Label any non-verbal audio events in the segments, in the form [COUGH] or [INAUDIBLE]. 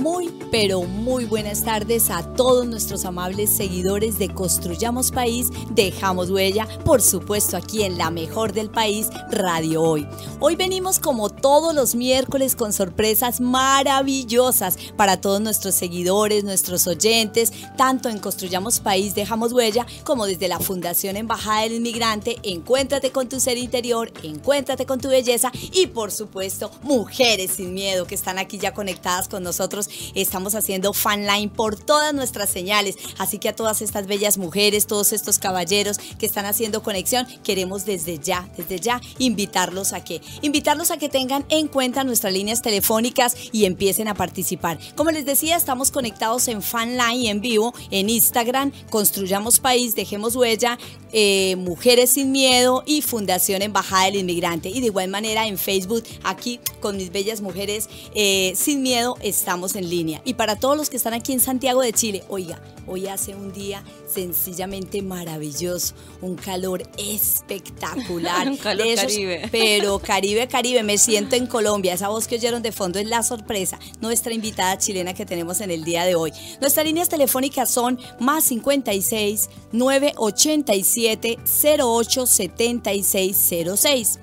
Muy, pero muy buenas tardes a todos nuestros amables seguidores de Construyamos País, Dejamos Huella, por supuesto aquí en la mejor del país, Radio Hoy. Hoy venimos como todos los miércoles con sorpresas maravillosas para todos nuestros seguidores, nuestros oyentes, tanto en Construyamos País, Dejamos Huella, como desde la Fundación Embajada del Inmigrante, Encuéntrate con tu ser interior, Encuéntrate con tu belleza y por supuesto Mujeres sin Miedo que están aquí ya conectadas con nosotros estamos haciendo fanline por todas nuestras señales. Así que a todas estas bellas mujeres, todos estos caballeros que están haciendo conexión, queremos desde ya, desde ya invitarlos a que, invitarlos a que tengan en cuenta nuestras líneas telefónicas y empiecen a participar. Como les decía, estamos conectados en fanline en vivo, en Instagram, Construyamos País, Dejemos Huella, eh, Mujeres Sin Miedo y Fundación Embajada del Inmigrante. Y de igual manera en Facebook, aquí con mis bellas mujeres eh, sin miedo, estamos en línea. Y para todos los que están aquí en Santiago de Chile, oiga, hoy hace un día sencillamente maravilloso, un calor espectacular. [LAUGHS] un calor caribe. [LAUGHS] Pero Caribe, Caribe, me siento en Colombia. Esa voz que oyeron de fondo es la sorpresa, nuestra invitada chilena que tenemos en el día de hoy. Nuestras líneas telefónicas son más 56 987 08 7606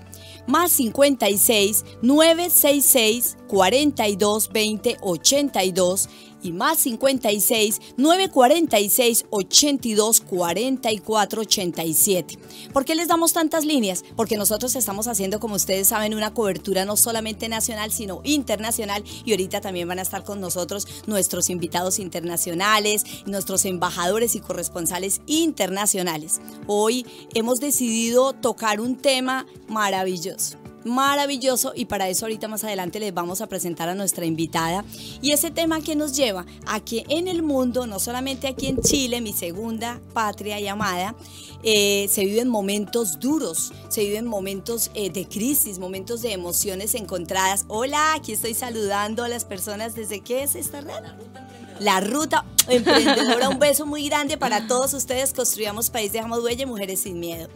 más 56 966 42 20 82 y más 56 946 82 44 87. ¿Por qué les damos tantas líneas? Porque nosotros estamos haciendo, como ustedes saben, una cobertura no solamente nacional, sino internacional y ahorita también van a estar con nosotros nuestros invitados internacionales, nuestros embajadores y corresponsales internacionales. Hoy hemos decidido tocar un tema maravilloso maravilloso y para eso ahorita más adelante les vamos a presentar a nuestra invitada. Y ese tema que nos lleva a que en el mundo, no solamente aquí en Chile, mi segunda patria y amada, eh, se viven momentos duros, se viven momentos eh, de crisis, momentos de emociones encontradas. Hola, aquí estoy saludando a las personas desde qué es esta red. La ruta emprendedora, un beso muy grande para todos ustedes. Construyamos país, dejamos huella, mujeres sin miedo.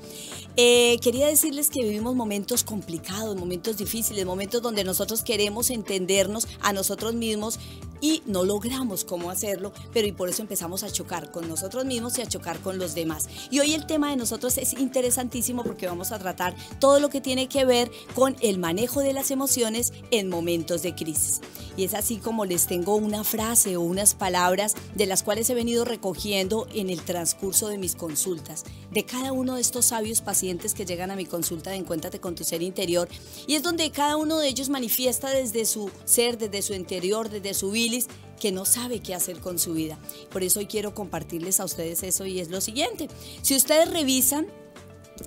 Eh, quería decirles que vivimos momentos complicados, momentos difíciles, momentos donde nosotros queremos entendernos a nosotros mismos y no logramos cómo hacerlo, pero y por eso empezamos a chocar con nosotros mismos y a chocar con los demás. Y hoy el tema de nosotros es interesantísimo porque vamos a tratar todo lo que tiene que ver con el manejo de las emociones en momentos de crisis. Y es así como les tengo una frase o unas palabras de las cuales he venido recogiendo en el transcurso de mis consultas, de cada uno de estos sabios que llegan a mi consulta de Encuéntrate con tu ser interior y es donde cada uno de ellos manifiesta desde su ser, desde su interior, desde su bilis, que no sabe qué hacer con su vida. Por eso hoy quiero compartirles a ustedes eso y es lo siguiente. Si ustedes revisan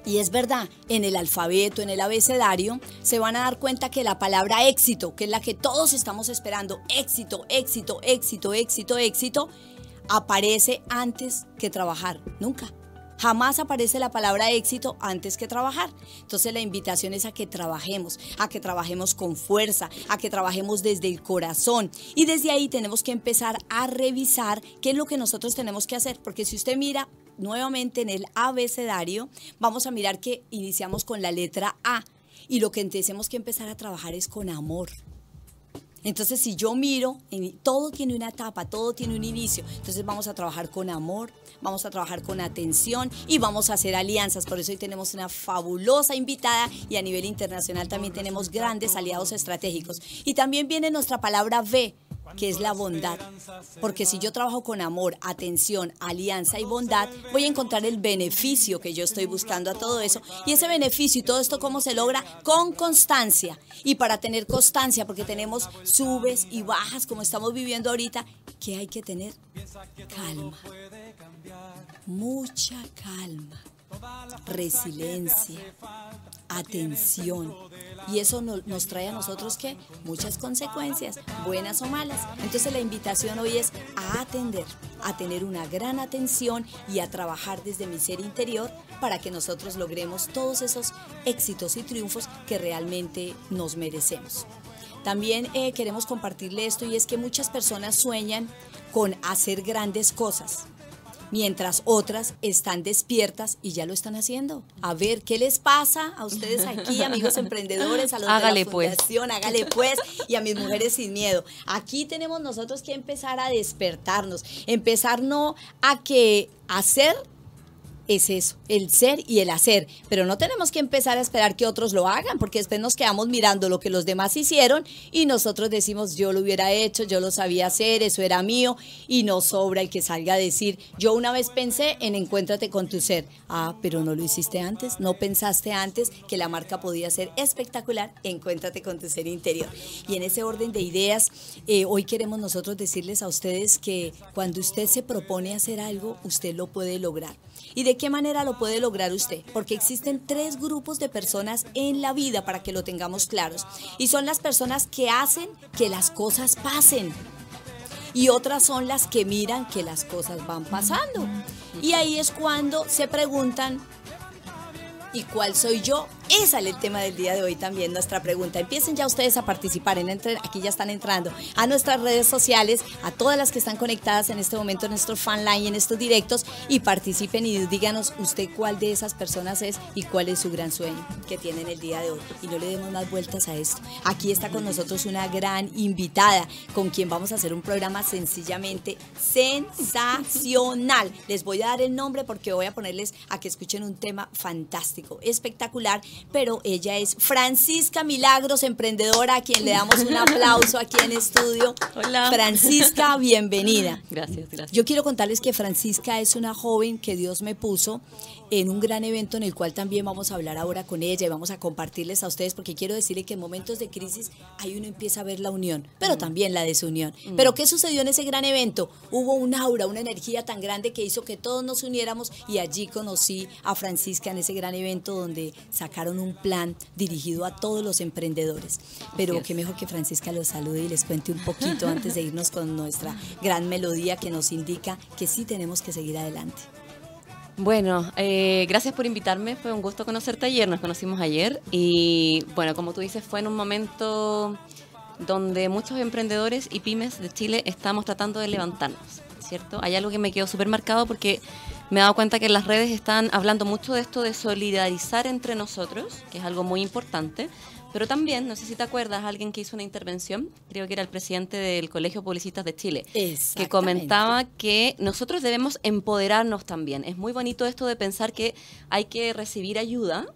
y es verdad, en el alfabeto, en el abecedario, se van a dar cuenta que la palabra éxito, que es la que todos estamos esperando, éxito, éxito, éxito, éxito, éxito, aparece antes que trabajar, nunca. Jamás aparece la palabra éxito antes que trabajar. Entonces la invitación es a que trabajemos, a que trabajemos con fuerza, a que trabajemos desde el corazón. Y desde ahí tenemos que empezar a revisar qué es lo que nosotros tenemos que hacer. Porque si usted mira nuevamente en el abecedario, vamos a mirar que iniciamos con la letra A. Y lo que tenemos que empezar a trabajar es con amor. Entonces, si yo miro, todo tiene una etapa, todo tiene un inicio. Entonces, vamos a trabajar con amor, vamos a trabajar con atención y vamos a hacer alianzas. Por eso hoy tenemos una fabulosa invitada y a nivel internacional también tenemos grandes aliados estratégicos. Y también viene nuestra palabra V, que es la bondad. Porque si yo trabajo con amor, atención, alianza y bondad, voy a encontrar el beneficio que yo estoy buscando a todo eso. Y ese beneficio y todo esto, ¿cómo se logra? Con constancia. Y para tener constancia, porque tenemos subes y bajas como estamos viviendo ahorita, ¿qué hay que tener? Calma. Mucha calma. Resiliencia atención. Y eso nos trae a nosotros que muchas consecuencias, buenas o malas. Entonces la invitación hoy es a atender, a tener una gran atención y a trabajar desde mi ser interior para que nosotros logremos todos esos éxitos y triunfos que realmente nos merecemos. También eh, queremos compartirle esto y es que muchas personas sueñan con hacer grandes cosas mientras otras están despiertas y ya lo están haciendo. A ver, ¿qué les pasa a ustedes aquí, [LAUGHS] amigos emprendedores, a los hágale de la pues. Hágale pues, y a mis mujeres sin miedo. Aquí tenemos nosotros que empezar a despertarnos, empezar no a que hacer es eso, el ser y el hacer. Pero no tenemos que empezar a esperar que otros lo hagan, porque después nos quedamos mirando lo que los demás hicieron y nosotros decimos, yo lo hubiera hecho, yo lo sabía hacer, eso era mío, y no sobra el que salga a decir, yo una vez pensé en encuéntrate con tu ser. Ah, pero no lo hiciste antes, no pensaste antes que la marca podía ser espectacular, encuéntrate con tu ser interior. Y en ese orden de ideas, eh, hoy queremos nosotros decirles a ustedes que cuando usted se propone hacer algo, usted lo puede lograr. ¿Y de qué manera lo puede lograr usted? Porque existen tres grupos de personas en la vida para que lo tengamos claros. Y son las personas que hacen que las cosas pasen. Y otras son las que miran que las cosas van pasando. Y ahí es cuando se preguntan, ¿y cuál soy yo? Es el tema del día de hoy también, nuestra pregunta. Empiecen ya ustedes a participar, en entre, aquí ya están entrando a nuestras redes sociales, a todas las que están conectadas en este momento en nuestro fan line, en estos directos, y participen y díganos usted cuál de esas personas es y cuál es su gran sueño que tienen el día de hoy. Y no le demos más vueltas a esto. Aquí está con nosotros una gran invitada con quien vamos a hacer un programa sencillamente sensacional. Les voy a dar el nombre porque voy a ponerles a que escuchen un tema fantástico, espectacular pero ella es Francisca Milagros, emprendedora, a quien le damos un aplauso aquí en estudio. [LAUGHS] Hola. Francisca, bienvenida. [LAUGHS] Gracias, gracias. Yo quiero contarles que Francisca es una joven que Dios me puso en un gran evento en el cual también vamos a hablar ahora con ella y vamos a compartirles a ustedes porque quiero decirle que en momentos de crisis ahí uno empieza a ver la unión, pero también la desunión. Pero ¿qué sucedió en ese gran evento? Hubo un aura, una energía tan grande que hizo que todos nos uniéramos y allí conocí a Francisca en ese gran evento donde sacaron un plan dirigido a todos los emprendedores. Pero qué mejor que Francisca los salude y les cuente un poquito antes de irnos con nuestra gran melodía que nos indica que sí tenemos que seguir adelante. Bueno, eh, gracias por invitarme. Fue un gusto conocerte ayer. Nos conocimos ayer. Y bueno, como tú dices, fue en un momento donde muchos emprendedores y pymes de Chile estamos tratando de levantarnos, ¿cierto? Hay algo que me quedó súper marcado porque me he dado cuenta que en las redes están hablando mucho de esto de solidarizar entre nosotros, que es algo muy importante. Pero también, no sé si te acuerdas, alguien que hizo una intervención, creo que era el presidente del Colegio Publicistas de Chile, que comentaba que nosotros debemos empoderarnos también. Es muy bonito esto de pensar que hay que recibir ayuda,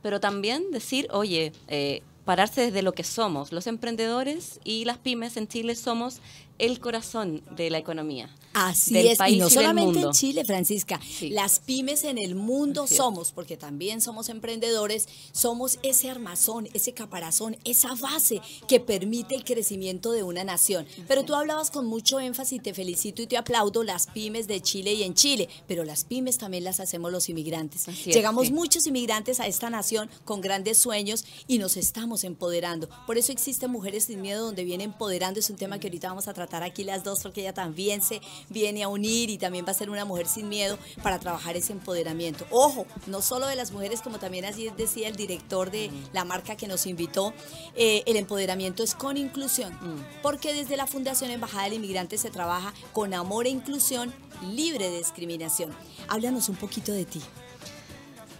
pero también decir, oye, eh, pararse desde lo que somos. Los emprendedores y las pymes en Chile somos el corazón de la economía. Así del es, país y no solamente en. Chile, Francisca, Sí. las pymes en el mundo somos, porque también somos emprendedores, somos ese armazón, ese caparazón, esa base que permite el crecimiento de una nación. Pero tú hablabas con mucho énfasis, te felicito y te aplaudo, las pymes de Chile y en Chile, pero las pymes también las hacemos los inmigrantes. Es, Llegamos sí. muchos inmigrantes a esta nación con grandes sueños y nos estamos empoderando. Por eso existe Mujeres Sin Miedo, donde viene empoderando. Es un tema que ahorita vamos a tratar aquí las dos, porque ella también se viene a unir y también va a ser una mujer sin miedo para trabajar ese empoderamiento. Ojo, no solo de las mujeres, como también así decía el director de la marca que nos invitó, eh, el empoderamiento es con inclusión, porque desde la Fundación Embajada del Inmigrante se trabaja con amor e inclusión libre de discriminación. Háblanos un poquito de ti.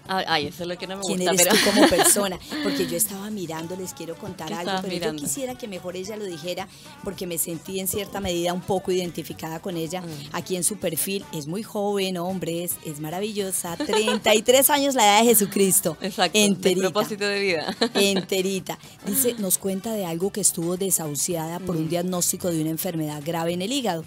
Ay, ay, eso es lo que no me quién gusta, eres pero tú como [LAUGHS] persona, porque yo estaba mirando, les quiero contar ¿Qué algo, pero mirando? yo quisiera que mejor ella lo dijera, porque me sentí en cierta medida un poco identificada con ella. Mm. Aquí en su perfil, es muy joven, hombre, es, es maravillosa, 33 [LAUGHS] años la edad de Jesucristo, Exacto, de enterita. propósito de vida. [LAUGHS] Enterita. Dice, nos cuenta de algo que estuvo desahuciada por Mm. un diagnóstico de una enfermedad grave en el hígado.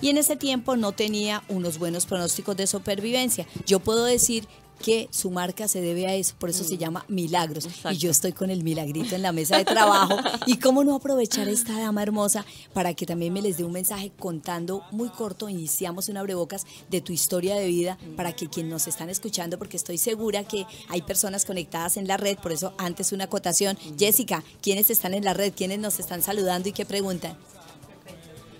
Y en ese tiempo no tenía unos buenos pronósticos de supervivencia. Yo puedo decir que su marca se debe a eso, por eso se llama Milagros. Y Mm. Yo estoy con el milagrito en la mesa de trabajo. [LAUGHS] y cómo no aprovechar esta dama hermosa para que también me les dé un mensaje contando muy corto, iniciamos un abrebocas de tu historia de vida para que quien nos están escuchando, porque estoy segura que hay personas conectadas en la red, por eso antes una acotación. Jessica, ¿quiénes están en la red? ¿Quiénes nos están saludando y qué preguntan?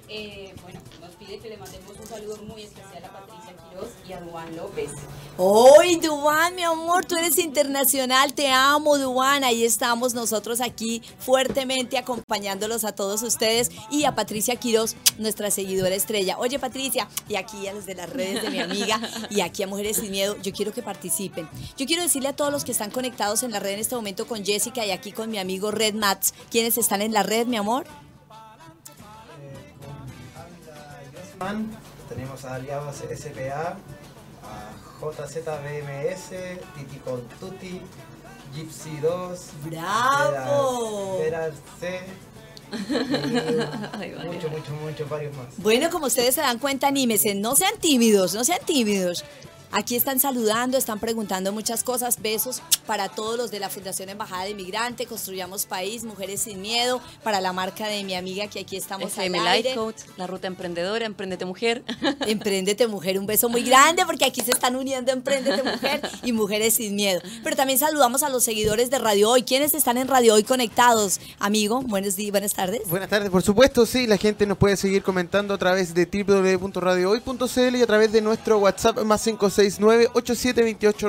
Eh, bueno, pide que le mandemos un saludo muy especial a Patricia Quiroz y a Duan López. ¡Hoy, Duan, mi amor! Tú eres internacional, te amo, Duan. Ahí estamos nosotros aquí fuertemente acompañándolos a todos ustedes y a Patricia Quiroz, nuestra seguidora estrella. Oye, Patricia, y aquí a los de las redes de mi amiga y aquí a Mujeres Sin Miedo, yo quiero que participen. Yo quiero decirle a todos los que están conectados en la red en este momento con Jessica y aquí con mi amigo Red Mats, ¿quiénes están en la red, mi amor? Tenemos a Aliados SPA, a JZBMS, Titi con Tutti, Gypsy 2, ¡Bravo! Vera, C. [LAUGHS] Y mucho, mucho, mucho, varios más. Bueno, como ustedes se dan cuenta, anímese, no sean tímidos, no sean tímidos. Aquí están saludando, están preguntando muchas cosas. Besos para todos los de la Fundación Embajada de Inmigrante, Construyamos País, Mujeres Sin Miedo, para la marca de mi amiga que aquí estamos FM al aire. Life Coach, la ruta emprendedora, Emprendete Mujer. [LAUGHS] Emprendete Mujer, un beso muy grande porque aquí se están uniendo Emprendete Mujer y Mujeres Sin Miedo. Pero también saludamos a los seguidores de Radio Hoy. ¿Quiénes están en Radio Hoy conectados? Amigo, buenos días, buenas tardes. Buenas tardes, por supuesto, sí, la gente nos puede seguir comentando a través de www.radiohoy.cl y a través de nuestro WhatsApp más 56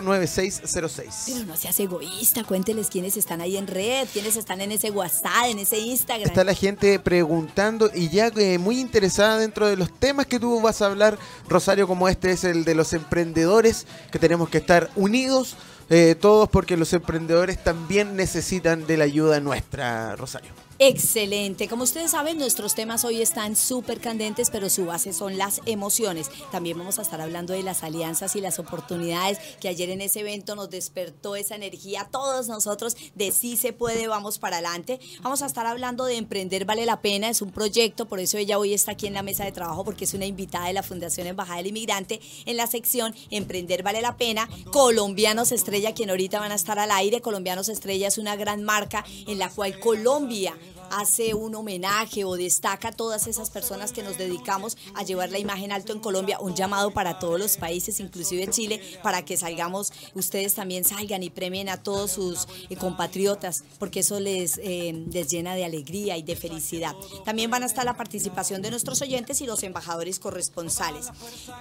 9606 Pero no seas egoísta, cuénteles quiénes están ahí en red, quiénes están en ese WhatsApp, en ese Instagram. Está la gente preguntando y ya eh, muy interesada dentro de los temas que tú vas a hablar, Rosario, como este es el de los emprendedores, que tenemos que estar unidos eh, todos porque los emprendedores también necesitan de la ayuda nuestra, Rosario. Excelente. Como ustedes saben, nuestros temas hoy están súper candentes, pero su base son las emociones. También vamos a estar hablando de las alianzas y las oportunidades que ayer en ese evento nos despertó esa energía todos nosotros de sí se puede, vamos para adelante. Vamos a estar hablando de Emprender Vale la Pena, es un proyecto, por eso ella hoy está aquí en la mesa de trabajo, porque es una invitada de la Fundación Embajada del Inmigrante en la sección Emprender Vale la Pena. Colombianos Estrella, quien ahorita van a estar al aire. Colombianos Estrella es una gran marca en la cual Colombia hace un homenaje o destaca a todas esas personas que nos dedicamos a llevar la imagen alto en Colombia, un llamado para todos los países, inclusive Chile, para que salgamos, ustedes también salgan y premien a todos sus eh, compatriotas, porque eso les, eh, les llena de alegría y de felicidad. También van a estar la participación de nuestros oyentes y los embajadores corresponsales.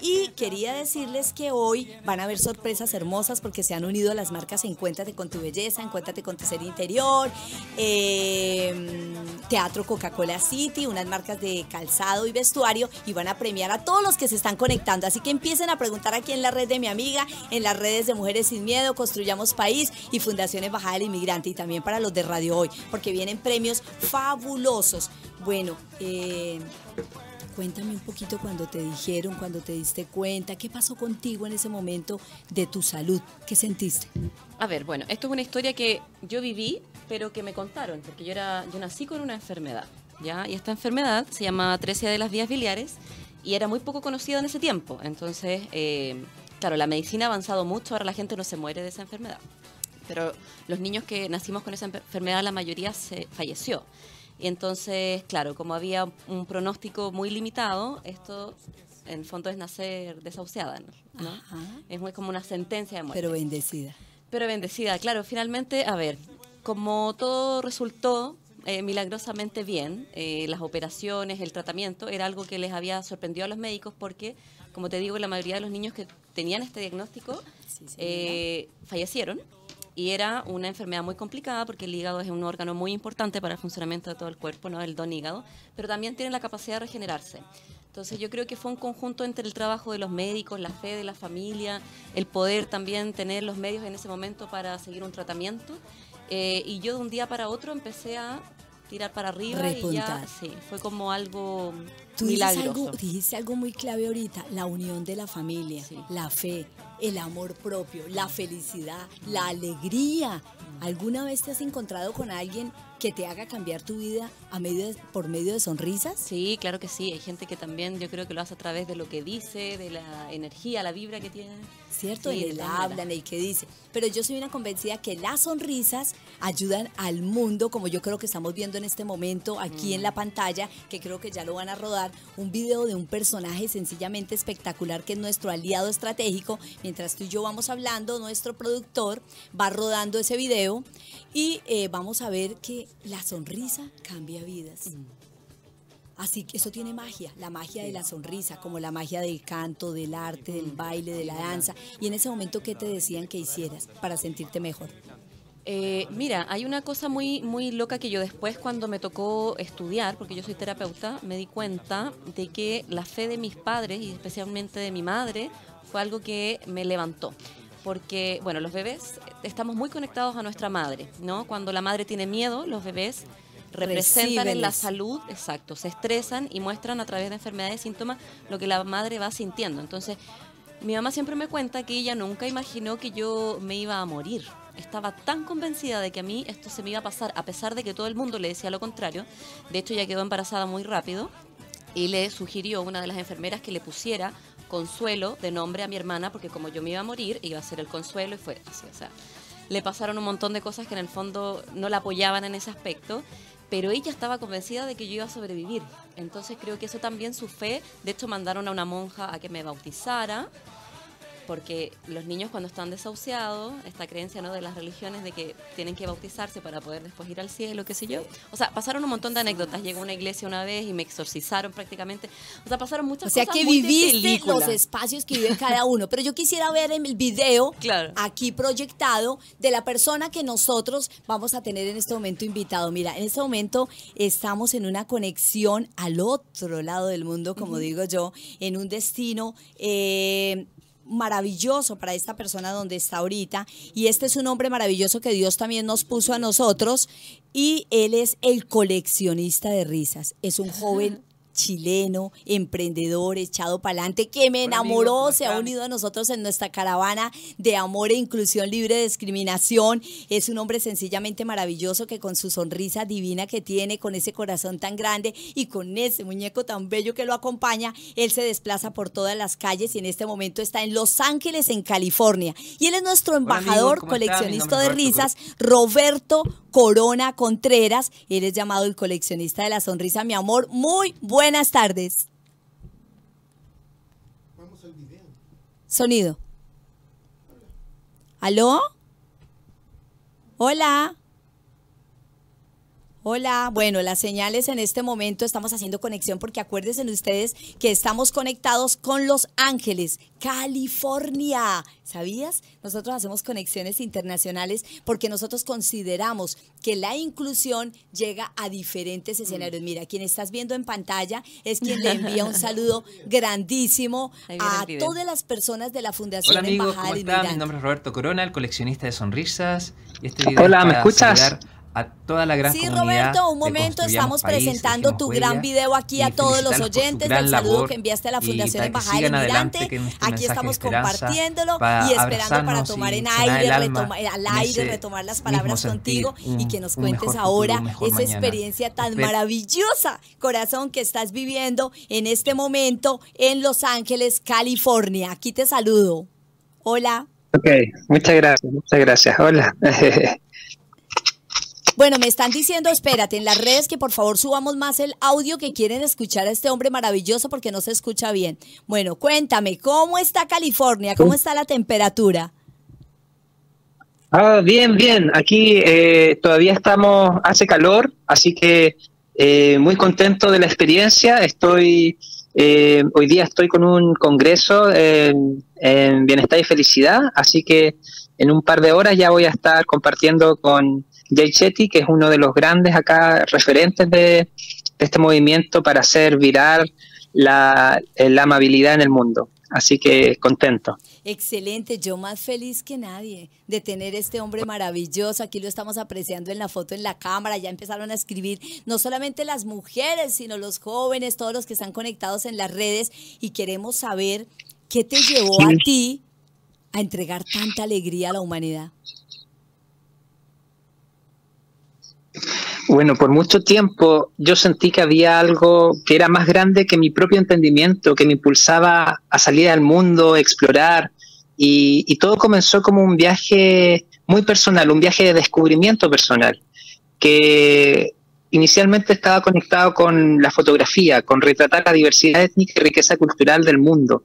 Y quería decirles que hoy van a haber sorpresas hermosas porque se han unido las marcas Encuéntrate con tu belleza, Encuéntrate con tu ser interior. Eh, Teatro Coca-Cola City, unas marcas de calzado y vestuario y van a premiar a todos los que se están conectando. Así que empiecen a preguntar aquí en la red de mi amiga, en las redes de Mujeres Sin Miedo, Construyamos País y Fundación Embajada del Inmigrante y también para los de Radio Hoy, porque vienen premios fabulosos. Bueno, eh, Cuéntame un poquito cuando te dijeron, cuando te diste cuenta, qué pasó contigo en ese momento de tu salud, qué sentiste. A ver, bueno, esto es una historia que yo viví, pero que me contaron, porque yo era, yo nací con una enfermedad, ¿ya? Y esta enfermedad se llama atresia de las vías biliares y era muy poco conocida en ese tiempo. Entonces, eh, claro, la medicina ha avanzado mucho, ahora la gente no se muere de esa enfermedad. Pero los niños que nacimos con esa enfermedad, la mayoría se falleció. Y entonces, claro, como había un pronóstico muy limitado, esto en el fondo es nacer desahuciada, ¿no? Es muy como una sentencia de muerte. Pero bendecida. Pero bendecida, claro. Finalmente, a ver, como todo resultó eh, milagrosamente bien, eh, las operaciones, el tratamiento, era algo que les había sorprendido a los médicos porque, como te digo, la mayoría de los niños que tenían este diagnóstico eh, fallecieron y era una enfermedad muy complicada porque el hígado es un órgano muy importante para el funcionamiento de todo el cuerpo, ¿no? el don hígado, pero también tiene la capacidad de regenerarse. Entonces yo creo que fue un conjunto entre el trabajo de los médicos, la fe de la familia, el poder también tener los medios en ese momento para seguir un tratamiento. Eh, y yo de un día para otro empecé a tirar para arriba y ya sí, fue como algo Tú milagroso. Algo, dijiste algo muy clave ahorita, la unión de la familia, la fe, el amor propio, la felicidad, la alegría. ¿Alguna vez te has encontrado con alguien que te haga cambiar tu vida a medio por medio de sonrisas? Sí, claro que sí. Hay gente que también yo creo que lo hace a través de lo que dice, de la energía, la vibra que tiene. ¿Cierto? y él hablan y que dice. Pero yo soy una convencida que las sonrisas ayudan al mundo, como yo creo que estamos viendo en este momento aquí en la pantalla, que creo que ya lo van a rodar, un video de un personaje sencillamente espectacular que es nuestro aliado estratégico. Mientras tú y yo vamos hablando, nuestro productor va rodando ese video y eh, vamos a ver que la sonrisa cambia vidas. Así que eso tiene magia, la magia de la sonrisa, como la magia del canto, del arte, del baile, de la danza. Y en ese momento, ¿qué te decían que hicieras para sentirte mejor? Eh, mira, hay una cosa muy, muy loca que yo después cuando me tocó estudiar, porque yo soy terapeuta, me di cuenta de que la fe de mis padres y especialmente de mi madre fue algo que me levantó. Porque, bueno, los bebés estamos muy conectados a nuestra madre, ¿no? Cuando la madre tiene miedo, los bebés representan en la salud, exacto, se estresan y muestran a través de enfermedades y síntomas lo que la madre va sintiendo. Entonces, mi mamá siempre me cuenta que ella nunca imaginó que yo me iba a morir. Estaba tan convencida de que a mí esto se me iba a pasar, a pesar de que todo el mundo le decía lo contrario. De hecho, ella quedó embarazada muy rápido y le sugirió a una de las enfermeras que le pusiera consuelo de nombre a mi hermana, porque como yo me iba a morir, iba a ser el consuelo y fue así. O sea, le pasaron un montón de cosas que en el fondo no la apoyaban en ese aspecto pero ella estaba convencida de que yo iba a sobrevivir. Entonces creo que eso también su fe, de hecho mandaron a una monja a que me bautizara porque los niños cuando están desahuciados, esta creencia ¿no? de las religiones de que tienen que bautizarse para poder después ir al cielo, qué sé yo. O sea, pasaron un montón de anécdotas. Llegó a una iglesia una vez y me exorcizaron prácticamente. O sea, pasaron muchas cosas. O sea, que viviste los espacios que vive cada uno. Pero yo quisiera ver el video aquí proyectado de la persona que nosotros vamos a tener en este momento invitado. Mira, en este momento estamos en una conexión al otro lado del mundo, como digo yo, en un destino eh, maravilloso para esta persona donde está ahorita. Y este es un hombre maravilloso que Dios también nos puso a nosotros. Y él es el coleccionista de risas. Es un joven chileno, emprendedor, echado para adelante, que me enamoró, se ha unido a nosotros en nuestra caravana de amor e inclusión libre de discriminación. Es un hombre sencillamente maravilloso que con su sonrisa divina que tiene, con ese corazón tan grande y con ese muñeco tan bello que lo acompaña, él se desplaza por todas las calles y en este momento está en Los Ángeles, en California. Y él es nuestro embajador, coleccionista de risas, Roberto Corona Contreras. Él es llamado el coleccionista de la sonrisa, mi amor. Muy buenas tardes. Vamos al video. Sonido. ¿Aló? Hola. Hola, bueno, las señales en este momento estamos haciendo conexión porque acuérdense ustedes que estamos conectados con Los Ángeles, California. ¿Sabías? Nosotros hacemos conexiones internacionales porque nosotros consideramos que la inclusión llega a diferentes escenarios. Mm. Mira, quien estás viendo en pantalla es quien le envía un [LAUGHS] saludo grandísimo a todas las personas de la Fundación Hola amigos, ¿cómo están? Mi nombre es Roberto Corona, el coleccionista de sonrisas. Y este video Hola, ¿me escuchas? A toda la gran sí, Roberto, un momento, estamos presentando tu gran video aquí a todos los oyentes del saludo que enviaste a la Fundación Embajada del Inmigrante. Este aquí estamos compartiéndolo y esperando para tomar en aire, al aire, retomar las palabras contigo y que nos cuentes ahora esa experiencia tan maravillosa, corazón, que estás viviendo en este momento en Los Ángeles, California. Aquí te saludo. Hola. Ok, muchas gracias, muchas gracias. Hola. [LAUGHS] Bueno, me están diciendo, espérate, en las redes que por favor subamos más el audio que quieren escuchar a este hombre maravilloso porque no se escucha bien. Bueno, cuéntame, ¿cómo está California? ¿Cómo está la temperatura? Ah, bien, bien. Aquí eh, todavía estamos, hace calor, así que eh, muy contento de la experiencia. Estoy, eh, hoy día estoy con un congreso en bienestar y felicidad, así que en un par de horas ya voy a estar compartiendo con Jay Chetty, que es uno de los grandes acá referentes de, este movimiento para hacer virar la, la amabilidad en el mundo. Así que contento. Excelente, yo más feliz que nadie de tener este hombre maravilloso. Aquí lo estamos apreciando en la foto, en la cámara. Ya empezaron a escribir no solamente las mujeres, sino los jóvenes, todos los que están conectados en las redes. Y queremos saber qué te llevó a ti a entregar tanta alegría a la humanidad. Bueno, por mucho tiempo yo sentí que había algo que era más grande que mi propio entendimiento, que me impulsaba a salir al mundo, explorar, y, todo comenzó como un viaje muy personal, un viaje de descubrimiento personal, que inicialmente estaba conectado con la fotografía, con retratar la diversidad étnica y riqueza cultural del mundo,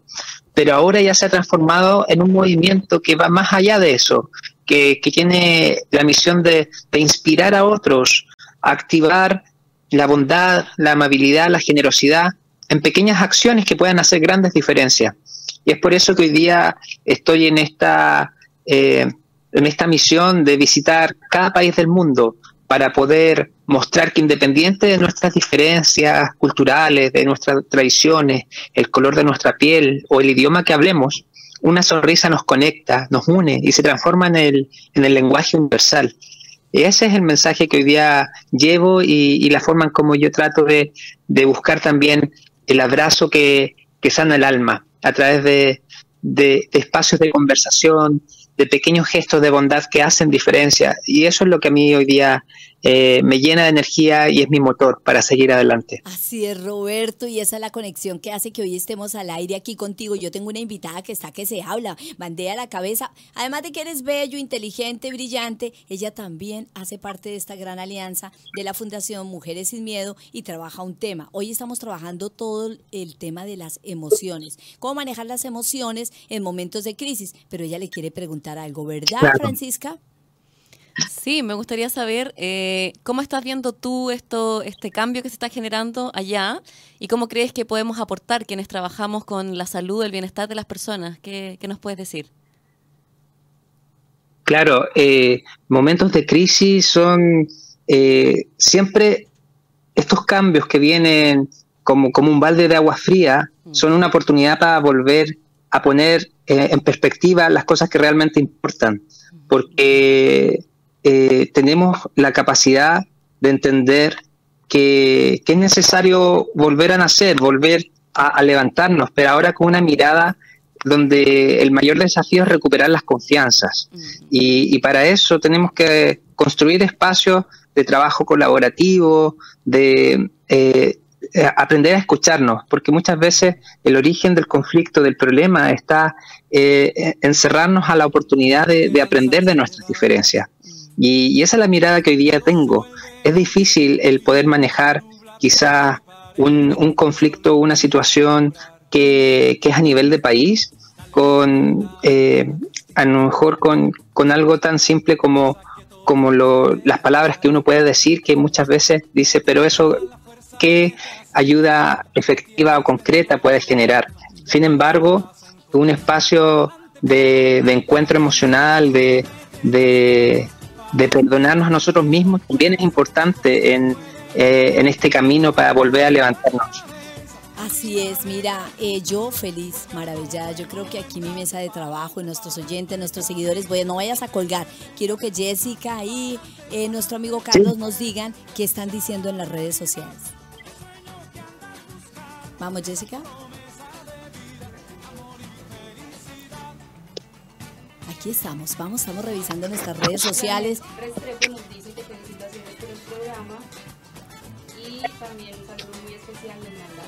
pero ahora ya se ha transformado en un movimiento que va más allá de eso, que, tiene la misión de, inspirar a otros activar la bondad, la amabilidad, la generosidad en pequeñas acciones que puedan hacer grandes diferencias. Y es por eso que hoy día estoy en esta, eh, en esta misión de visitar cada país del mundo para poder mostrar que independiente de nuestras diferencias culturales, de nuestras tradiciones, el color de nuestra piel o el idioma que hablemos, una sonrisa nos conecta, nos une y se transforma en el, en el lenguaje universal. Ese es el mensaje que hoy día llevo y, la forma en como yo trato de, buscar también el abrazo que, sana el alma a través de, de, espacios de conversación, de pequeños gestos de bondad que hacen diferencia. Y eso es lo que a mí hoy día eh, me llena de energía y es mi motor para seguir adelante. Así es, Roberto, y esa es la conexión que hace que hoy estemos al aire aquí contigo. Yo tengo una invitada que está que se habla, bandea la cabeza. Además de que eres bello, inteligente, brillante, ella también hace parte de esta gran alianza de la Fundación Mujeres sin Miedo y trabaja un tema. Hoy estamos trabajando todo el tema de las emociones, cómo manejar las emociones en momentos de crisis, pero ella le quiere preguntar algo, ¿verdad, Francisca? Sí, me gustaría saber eh, cómo estás viendo tú esto, este cambio que se está generando allá y cómo crees que podemos aportar quienes trabajamos con la salud, el bienestar de las personas. ¿Qué, nos puedes decir? Claro, eh, momentos de crisis son eh, siempre estos cambios que vienen como, como un balde de agua fría, mm. son una oportunidad para volver a poner en perspectiva las cosas que realmente importan. Porque eh, tenemos la capacidad de entender que, es necesario volver a nacer, volver a, levantarnos, pero ahora con una mirada donde el mayor desafío es recuperar las confianzas. Y, para eso tenemos que construir espacios de trabajo colaborativo, de eh, aprender a escucharnos, porque muchas veces el origen del conflicto, del problema, está eh, encerrarnos a la oportunidad de aprender de nuestras diferencias. Y, esa es la mirada que hoy día tengo. Es difícil el poder manejar quizás un, conflicto, una situación que, es a nivel de país, con eh, a lo mejor con, algo tan simple como, como las palabras que uno puede decir, que muchas veces dice, pero eso, ¿qué ayuda efectiva o concreta puede generar? Sin embargo, un espacio de, encuentro emocional, de, de perdonarnos a nosotros mismos también es importante en, eh, en este camino para volver a levantarnos. Así es, mira, eh, yo feliz, maravillada. Yo creo que aquí mi mesa de trabajo, y nuestros oyentes, nuestros seguidores, voy, no vayas a colgar. Quiero que Jessica y eh, nuestro amigo Carlos nos digan qué están diciendo en las redes sociales. Vamos, Jessica. Aquí estamos, vamos, estamos revisando nuestras redes sociales. Restrepo nos dice que felicitaciones por el programa y también un saludo muy especial de Nanda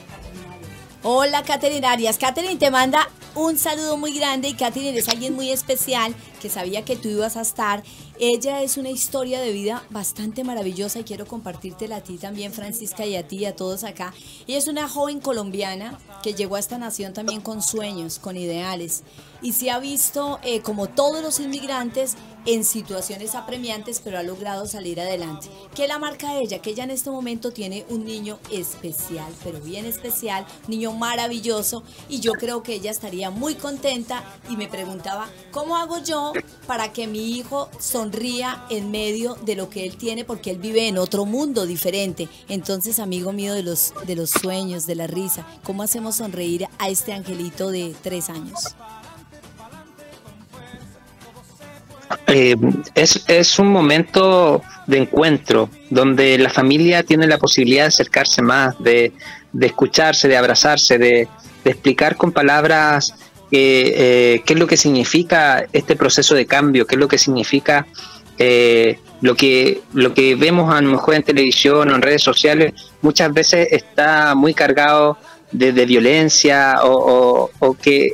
Hola, Catherine Arias. Catherine te manda un saludo muy grande y Catherine es alguien muy especial que sabía que tú ibas a estar. Ella es una historia de vida bastante maravillosa y quiero compartírtela a ti también, Francisca, y a ti y a todos acá. Ella es una joven colombiana que llegó a esta nación también con sueños, con ideales y se ha visto, eh, como todos los inmigrantes, en situaciones apremiantes, pero ha logrado salir adelante. ¿Qué la marca ella? Que ella en este momento tiene un niño especial, pero bien especial, niño maravilloso, y yo creo que ella estaría muy contenta y me preguntaba, ¿cómo hago yo para que mi hijo sonría en medio de lo que él tiene? Porque él vive en otro mundo diferente. Entonces, amigo mío de los, de los sueños, de la risa, ¿cómo hacemos sonreír a este angelito de tres años? Eh, es, es, un momento de encuentro donde la familia tiene la posibilidad de acercarse más, de, escucharse, de abrazarse, de, explicar con palabras eh, qué es lo que significa este proceso de cambio, qué es lo que significa eh, lo que lo que vemos a lo mejor en televisión o en redes sociales muchas veces está muy cargado de, violencia o, que,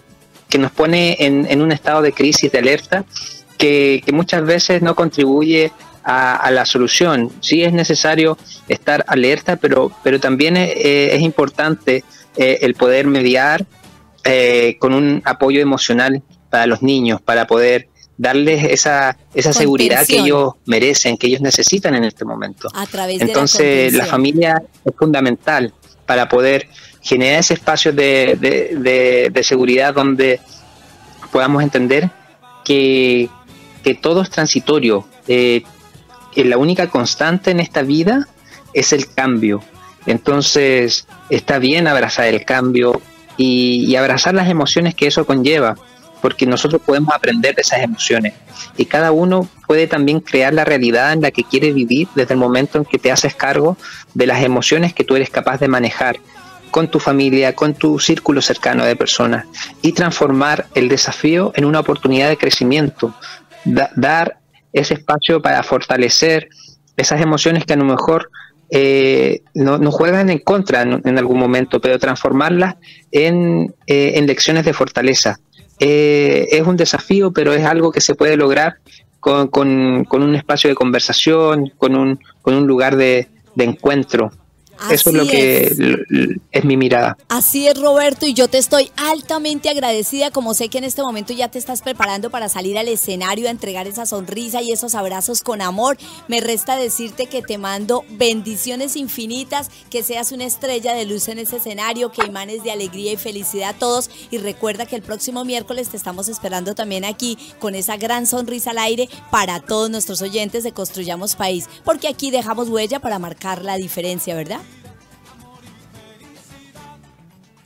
nos pone en, en un estado de crisis, de alerta que, muchas veces no contribuye a, la solución. Sí es necesario estar alerta, pero, pero también es, importante eh, el poder mediar eh, con un apoyo emocional para los niños, para poder darles esa, esa seguridad que ellos merecen, que ellos necesitan en este momento. A través de Entonces, la la, contención. familia es fundamental para poder generar ese espacio de, de- de- de seguridad donde podamos entender que, que todo es transitorio. eh, que la única constante en esta vida es el cambio. Entonces, está bien abrazar el cambio y, y abrazar las emociones que eso conlleva, porque nosotros podemos aprender de esas emociones y cada uno puede también crear la realidad en la que quiere vivir desde el momento en que te haces cargo de las emociones que tú eres capaz de manejar con tu familia, con tu círculo cercano de personas y transformar el desafío en una oportunidad de crecimiento, Da- dar ese espacio para fortalecer esas emociones que a lo mejor eh, no- nos juegan en contra en, en algún momento, pero transformarlas en, eh, en lecciones de fortaleza. Eh, es un desafío, pero es algo que se puede lograr con, con- con un espacio de conversación, con un, con un lugar de, de encuentro. Eso es lo que es. es mi mirada. Así es, Roberto, y yo te estoy altamente agradecida, como sé que en este momento ya te estás preparando para salir al escenario a entregar esa sonrisa y esos abrazos con amor. Me resta decirte que te mando bendiciones infinitas, que seas una estrella de luz en ese escenario, que imanes de alegría y felicidad a todos. Y recuerda que el próximo miércoles te estamos esperando también aquí con esa gran sonrisa al aire para todos nuestros oyentes de Construyamos País, porque aquí dejamos huella para marcar la diferencia, ¿verdad?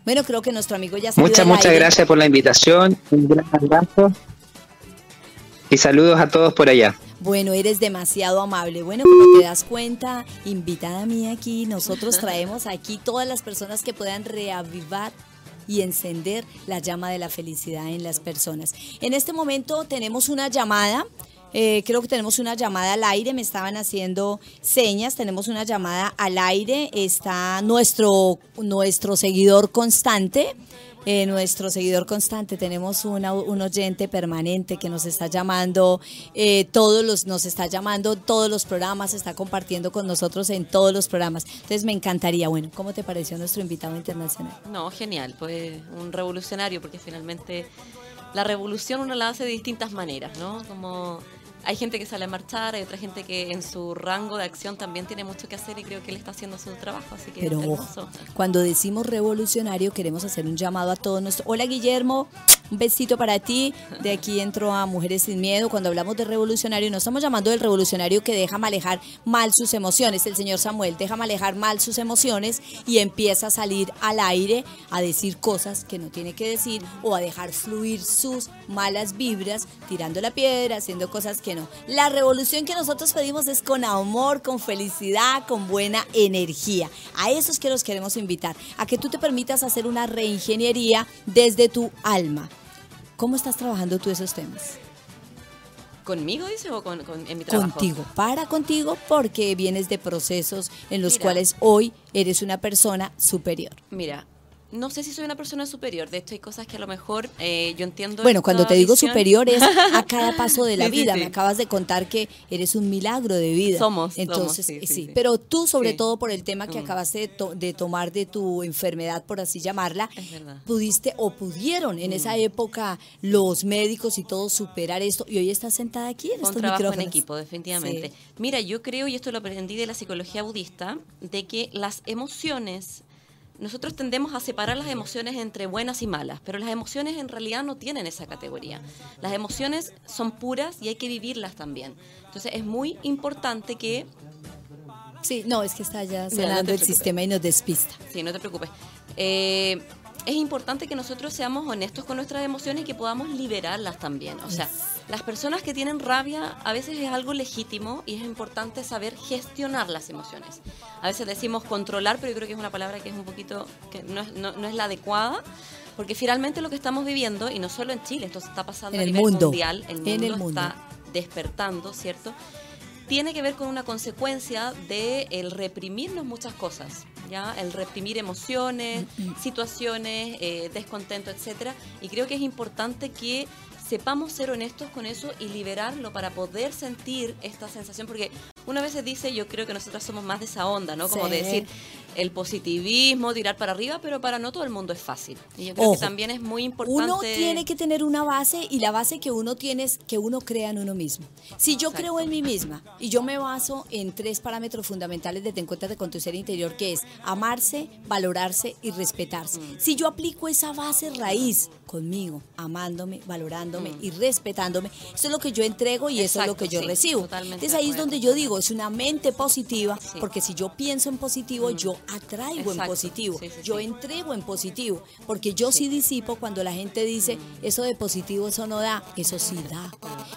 Bueno, creo que nuestro amigo ya salió Muchas, muchas aire. gracias por la invitación. Un gran abrazo. Y saludos a todos por allá. Bueno, eres demasiado amable. Bueno, como te das cuenta, invitada mía aquí, nosotros [LAUGHS] traemos aquí todas las personas que puedan reavivar y encender la llama de la felicidad en las personas. En este momento tenemos una llamada. Eh, creo que tenemos una llamada al aire, me estaban haciendo señas, tenemos una llamada al aire, está nuestro, nuestro seguidor constante, eh, nuestro seguidor constante, tenemos una- un oyente permanente que nos está llamando, eh, todos los, nos está llamando todos los programas, está compartiendo con nosotros en todos los programas. Entonces me encantaría, bueno, ¿cómo te pareció nuestro invitado internacional? No, genial, pues un revolucionario, porque finalmente la revolución uno la hace de distintas maneras, ¿no? Como hay gente que sale a marchar, hay otra gente que en su rango de acción también tiene mucho que hacer y creo que él está haciendo su trabajo, así que Pero ojo, cuando decimos revolucionario queremos hacer un llamado a todos nuestros... Hola Guillermo, un besito para ti. De aquí entro a Mujeres sin Miedo. Cuando hablamos de revolucionario no estamos llamando del revolucionario que deja manejar mal sus emociones. El señor Samuel deja manejar mal sus emociones y empieza a salir al aire a decir cosas que no tiene que decir o a dejar fluir sus malas vibras, tirando la piedra, haciendo cosas que no. La revolución que nosotros pedimos es con amor, con felicidad, con buena energía. A esos que los queremos invitar, a que tú te permitas hacer una reingeniería desde tu alma. ¿Cómo estás trabajando tú esos temas? ¿Conmigo dice o con, con- en mi trabajo? Contigo, para contigo porque vienes de procesos en los Mira. cuales hoy eres una persona superior. Mira, no sé si soy una persona superior, de hecho hay cosas que a lo mejor eh, yo entiendo. Bueno, cuando te digo visión. superior es [LAUGHS] a cada paso de la Sí, vida. sí. Me acabas de contar que eres un milagro de vida. Somos, Entonces, somos, sí, sí. Pero tú, sobre todo por el tema que Mm. acabaste de, to- de tomar de tu enfermedad, por así llamarla, pudiste o pudieron en Mm. esa época los médicos y todos superar esto. Y hoy estás sentada aquí en un estos trabajo en equipo, definitivamente. Mira, yo creo, y esto lo aprendí de la psicología budista, de que las emociones, nosotros tendemos a separar las emociones entre buenas y malas, pero las emociones en realidad no tienen esa categoría. Las emociones son puras y hay que vivirlas también. Entonces es muy importante que Sí, no, es que está ya no sonando te el sistema y nos despista. Sí, no te preocupes. Eh, es importante que nosotros seamos honestos con nuestras emociones y que podamos liberarlas también. O sea, las personas que tienen rabia a veces es algo legítimo y es importante saber gestionar las emociones. A veces decimos controlar, pero yo creo que es una palabra que es un poquito, que no es, no, no es la adecuada. Porque finalmente lo que estamos viviendo, y no solo en Chile, esto se está pasando En a el nivel mundo. mundial, el mundo, En el mundo. está despertando, ¿cierto? Tiene que ver con una consecuencia de el reprimirnos muchas cosas, ya el reprimir emociones, situaciones, eh, descontento, etcétera. Y creo que es importante que sepamos ser honestos con eso y liberarlo para poder sentir esta sensación, porque una vez se dice, yo creo que nosotros somos más de esa onda, ¿no? Como de decir, el positivismo, tirar para arriba, pero para no todo el mundo es fácil. Y yo creo Ojo, que también es muy importante. Uno tiene que tener una base y la base que uno tiene es que uno crea en uno mismo. Si yo creo en mí misma y yo me baso en tres parámetros fundamentales de Te Encuéntrate con tu ser interior, que es amarse, valorarse y respetarse. Mm. Si yo aplico esa base raíz conmigo, amándome, valorándome y respetándome, eso es lo que yo entrego y eso es lo Mm. Que yo sí, recibo. Entonces ahí es donde yo digo, es una mente positiva, Sí. porque si yo pienso en positivo, yo atraigo en positivo. sí, sí, yo sí. entrego en positivo, porque yo sí. disipo cuando la gente dice, eso de positivo, eso no da, eso sí da.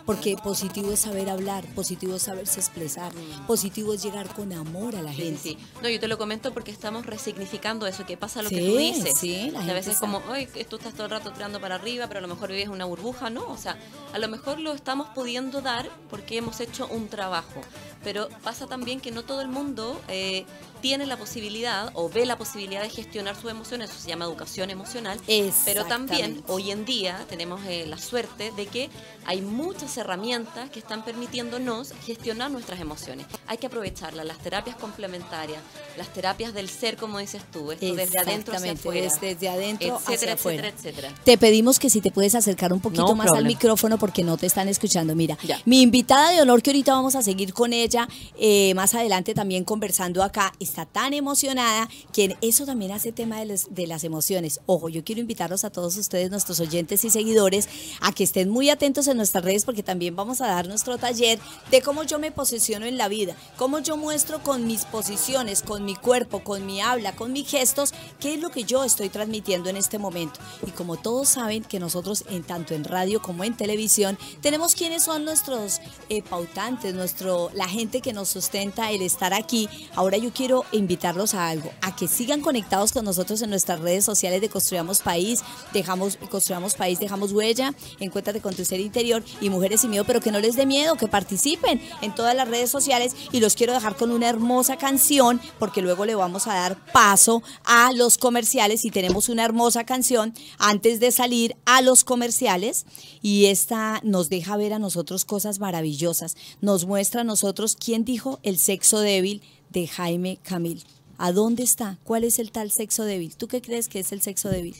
Porque positivo es saber hablar, positivo es saberse expresar, positivo es llegar con amor a la gente. sí. No, yo te lo comento porque estamos resignificando eso, que pasa lo que tú dices. sí, la a veces está- como, que tú estás todo el rato tirando para arriba, pero a lo mejor vives una burbuja, ¿no? O sea, a lo mejor lo estamos pudiendo dar porque hemos hecho un trabajo, pero pasa también que no todo el mundo eh, tiene la posibilidad o ve la posibilidad de gestionar sus emociones, eso se llama educación emocional, pero también hoy en día tenemos eh, la suerte de que hay muchas herramientas que están permitiéndonos gestionar nuestras emociones. Hay que aprovecharlas, las terapias complementarias, las terapias del ser, como dices tú, esto desde adentro hacia afuera, es desde adentro etcétera, hacia afuera. etcétera, etcétera. Te pedimos que si te puedes acercar un poquito No más al micrófono porque no te están escuchando. Mira, Ya. mi invitada de honor que ahorita vamos a seguir con ella eh, más adelante también conversando acá, está tan emocionada que eso también hace tema de, las- emociones. Ojo, yo quiero invitarlos a todos ustedes, nuestros oyentes y seguidores, a que estén muy atentos en nuestras redes porque también vamos a dar nuestro taller de cómo yo me posiciono en la vida, cómo yo muestro con mis posiciones, con mi cuerpo, con mi habla, con mis gestos, qué es lo que yo estoy transmitiendo en este momento. Y como todos saben que nosotros en tanto en radio como en televisión tenemos quiénes son nuestros eh, pautantes, nuestro la gente que nos sustenta el estar aquí. Ahora yo quiero invitarlos a algo, a que sigan conectados con nosotros en nuestras redes sociales de Construyamos País, dejamos Construyamos País, dejamos huella, encuéntrate con tu ser interior y Mujeres sin Miedo, pero que no les dé miedo, que participen en todas las redes sociales. Y los quiero dejar con una hermosa canción porque luego le vamos a dar paso a los comerciales y tenemos una hermosa canción antes de salir a los comerciales. Y esta nos deja ver a nosotros cosas maravillosas, nos muestra a nosotros quién dijo el sexo débil de Jaime Camil. ¿A dónde está? ¿Cuál es el tal sexo débil? ¿Tú qué crees que es el sexo débil?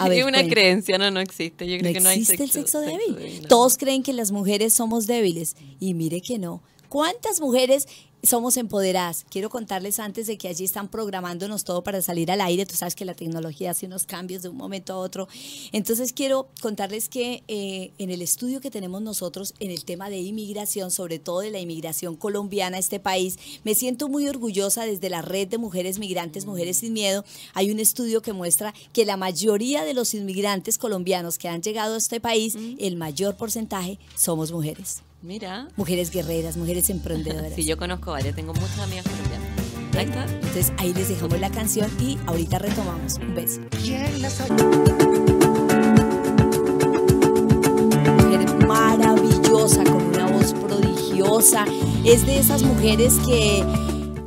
A [LAUGHS] ver, es una cuenta. creencia, no, no existe. Yo creo No que no hay existe sexo, el sexo débil. débil, no. Todos creen que las mujeres somos débiles y mire que no. ¿Cuántas mujeres somos empoderadas? Quiero contarles antes de que allí están programándonos todo para salir al aire. Tú sabes que la tecnología hace unos cambios de un momento a otro. Entonces quiero contarles que eh, en el estudio que tenemos nosotros en el tema de inmigración, sobre todo de la inmigración colombiana a este país, me siento muy orgullosa desde la red de mujeres migrantes, Mujeres sin Miedo. Hay un estudio que muestra que la mayoría de los inmigrantes colombianos que han llegado a este país, el mayor porcentaje somos mujeres. Mira, Mujeres guerreras, mujeres emprendedoras. [LAUGHS] sí, yo conozco varias, tengo muchas amigas colombianas. Ahí está. Entonces ahí les dejamos la canción y ahorita retomamos. Un beso. Mujer maravillosa, con una voz prodigiosa. Es de esas mujeres que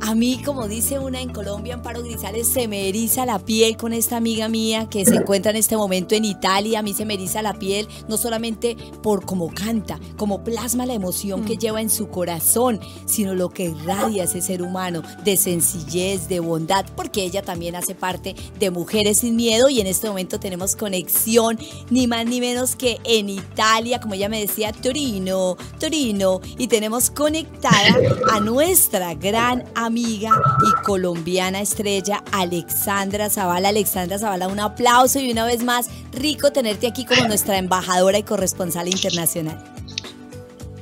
a mí, como dice una en Colombia, Amparo Grisales, se me eriza la piel con esta amiga mía que se encuentra en este momento en Italia. A mí se me eriza la piel, no solamente por cómo canta, como plasma la emoción que lleva en su corazón, sino lo que irradia ese ser humano de sencillez, de bondad, porque ella también hace parte de Mujeres sin Miedo y en este momento tenemos conexión, ni más ni menos que en Italia, como ella me decía, Torino, Torino, y tenemos conectada a nuestra gran amiga y colombiana estrella Alexandra Zavala. Alexandra Zavala, un aplauso y una vez más, rico tenerte aquí como nuestra embajadora y corresponsal internacional.